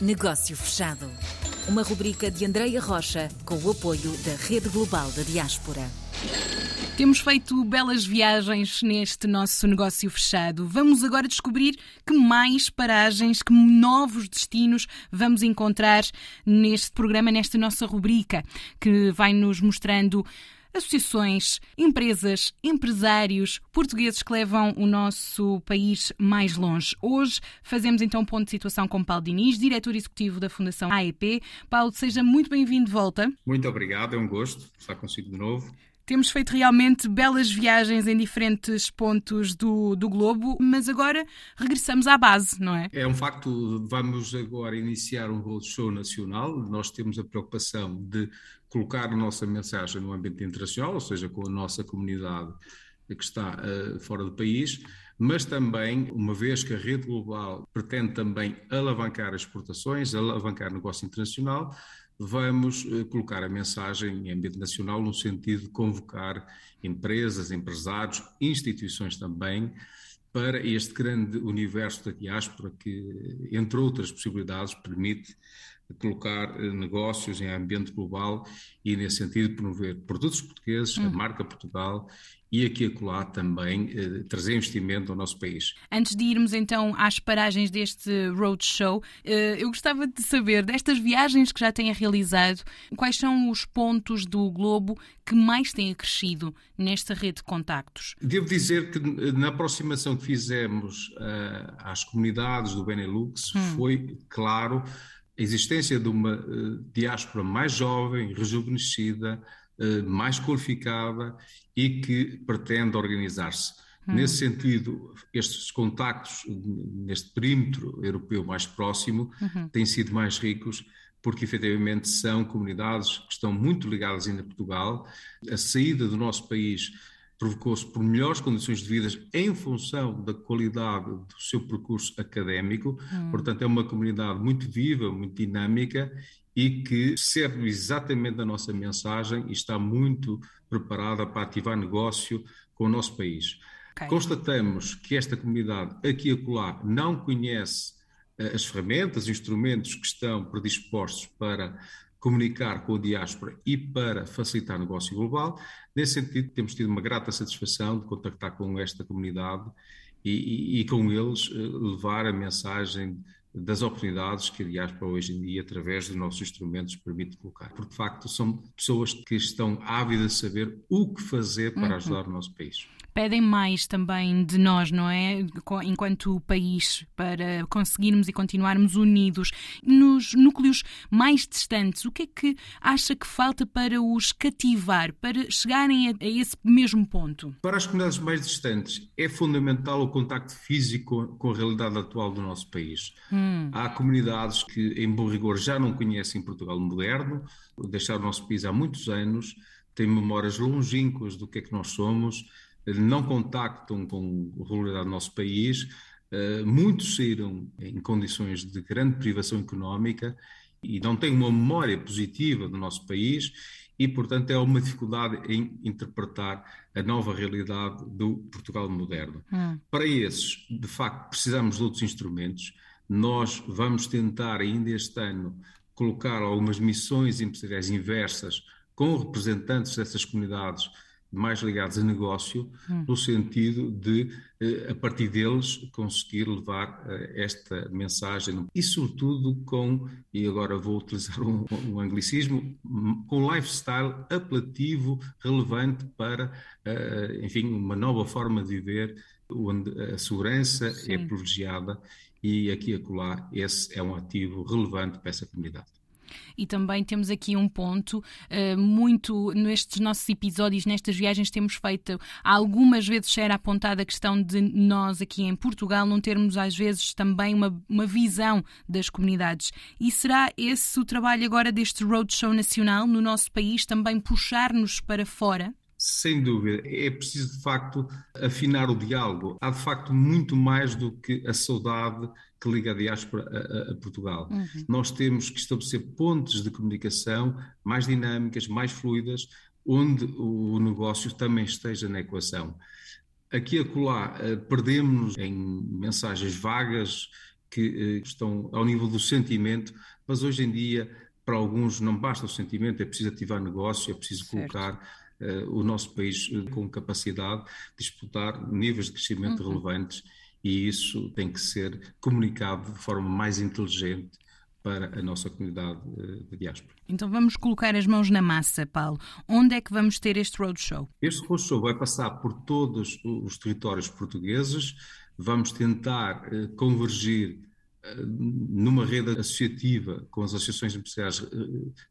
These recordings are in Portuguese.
Negócio Fechado. Uma rubrica de Andreia Rocha com o apoio da Rede Global da Diaspora. Temos feito belas viagens neste nosso negócio fechado. Vamos agora descobrir que mais paragens, que novos destinos vamos encontrar neste programa, nesta nossa rubrica, que vai nos mostrando associações, empresas, empresários portugueses que levam o nosso país mais longe. Hoje fazemos então um ponto de situação com Paulo Diniz, diretor executivo da Fundação AEP. Paulo, seja muito bem-vindo de volta. Muito obrigado, é um gosto estar consigo de novo. Temos feito realmente belas viagens em diferentes pontos do, do globo, mas agora regressamos à base, não é? É um facto, vamos agora iniciar um roadshow nacional. Nós temos a preocupação de colocar a nossa mensagem no ambiente internacional, ou seja, com a nossa comunidade que está uh, fora do país, mas também, uma vez que a rede global pretende também alavancar exportações, alavancar negócio internacional, vamos uh, colocar a mensagem em ambiente nacional no sentido de convocar empresas, empresários, instituições também, para este grande universo da diáspora que, entre outras possibilidades, permite colocar eh, negócios em ambiente global e, nesse sentido, promover produtos portugueses, a hum. marca Portugal e aqui e acolá também eh, trazer investimento ao nosso país. Antes de irmos então às paragens deste roadshow, eh, eu gostava de saber, destas viagens que já tenha realizado, quais são os pontos do globo que mais têm crescido nesta rede de contactos? Devo dizer que na aproximação que fizemos uh, às comunidades do Benelux hum. foi claro a existência de uma uh, diáspora mais jovem, rejuvenescida, uh, mais qualificada e que pretende organizar-se. Hum. Nesse sentido, estes contactos neste perímetro europeu mais próximo uhum. têm sido mais ricos porque efetivamente são comunidades que estão muito ligadas ainda a Portugal. A saída do nosso país provocou-se por melhores condições de vida em função da qualidade do seu percurso académico. Hum. Portanto, é uma comunidade muito viva, muito dinâmica e que serve exatamente a nossa mensagem e está muito preparada para ativar negócio com o nosso país. Okay. Constatamos que esta comunidade aqui e acolá não conhece uh, as ferramentas, instrumentos que estão predispostos para comunicar com a diáspora e para facilitar o negócio global. Nesse sentido, temos tido uma grata satisfação de contactar com esta comunidade e, e, e com eles eh, levar a mensagem das oportunidades que a diáspora hoje em dia, através dos nossos instrumentos, permite colocar. Porque, de facto, são pessoas que estão ávidas de saber o que fazer para uhum. ajudar o nosso país pedem mais também de nós, não é? Enquanto país, para conseguirmos e continuarmos unidos. Nos núcleos mais distantes, o que é que acha que falta para os cativar, para chegarem a, a esse mesmo ponto? Para as comunidades mais distantes, é fundamental o contacto físico com a realidade atual do nosso país. Hum. Há comunidades que, em bom rigor, já não conhecem Portugal moderno, deixaram o nosso país há muitos anos, têm memórias longínquas do que é que nós somos, não contactam com a realidade do nosso país. Eh, muitos saíram em condições de grande privação económica e não têm uma memória positiva do nosso país e, portanto, é uma dificuldade em interpretar a nova realidade do Portugal moderno. Hum. Para esses, de facto, precisamos de outros instrumentos. Nós vamos tentar, ainda este ano, colocar algumas missões empresariais inversas com representantes dessas comunidades mais ligados a negócio, hum. no sentido de, eh, a partir deles, conseguir levar eh, esta mensagem e, sobretudo, com, e agora vou utilizar um, um anglicismo, com lifestyle apelativo, relevante para, eh, enfim, uma nova forma de viver, onde a segurança é Sim. é privilegiada e aqui e acolá esse é um ativo relevante para essa comunidade. E também temos aqui um ponto uh, muito nestes nossos episódios, nestas viagens temos feito algumas vezes era apontada a questão de nós aqui em Portugal não termos às vezes também uma, uma visão das comunidades. E será esse o trabalho agora deste roadshow nacional no nosso país também puxar-nos para fora? Sem dúvida, é preciso de facto afinar o diálogo. Há de facto muito mais do que a saudade que liga a diáspora a, a, Portugal. Uhum. Nós temos que estabelecer pontes de comunicação mais dinâmicas, mais fluidas, onde o negócio também esteja na equação. Aqui e acolá eh, perdemos em mensagens vagas que estão ao nível do sentimento, mas hoje em dia, para alguns, não basta o sentimento, é preciso ativar negócio, é preciso certo. colocar o nosso país com capacidade de disputar níveis de crescimento uhum. relevantes e isso tem que ser comunicado de forma mais inteligente para a nossa comunidade eh, de diáspora. Então vamos colocar as mãos na massa, Paulo. Onde é que vamos ter este roadshow? Este roadshow vai passar por todos os territórios portugueses. Vamos tentar eh, convergir eh, numa rede associativa com as associações empresariais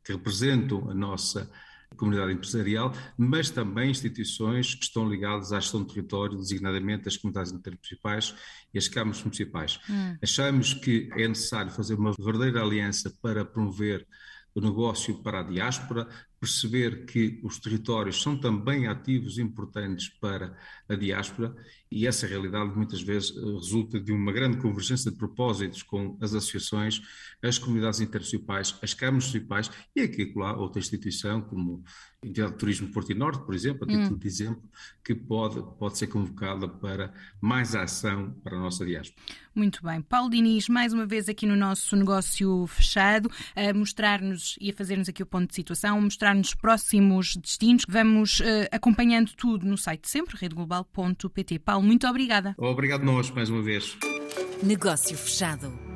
que representam a nossa comunidade empresarial, mas também instituições que estão ligadas à gestão do território, designadamente as comunidades intermunicipais e as câmaras municipais. Hum. Achamos que é necessário fazer uma verdadeira aliança para promover o negócio para a diáspora, perceber que os territórios são também ativos importantes para a diáspora e essa realidade muitas vezes eh, resulta de uma grande convergência de propósitos com as associações, as comunidades intermunicipais, as câmaras municipais e aqui lá outra instituição como a Entidade de Turismo Porto e Norte, por exemplo, a título hum. de exemplo, que pode, pode ser convocada para mais ação para a nossa diáspora. Muito bem. Paulo Diniz, mais uma vez aqui no nosso negócio fechado, a mostrar-nos e a fazer-nos aqui o ponto de situação, mostrar-nos próximos destinos. Vamos uh, acompanhando tudo no site sempre, redeglobal.pt. Paulo, muito obrigada. Obrigado nós, mais uma vez. Negócio fechado.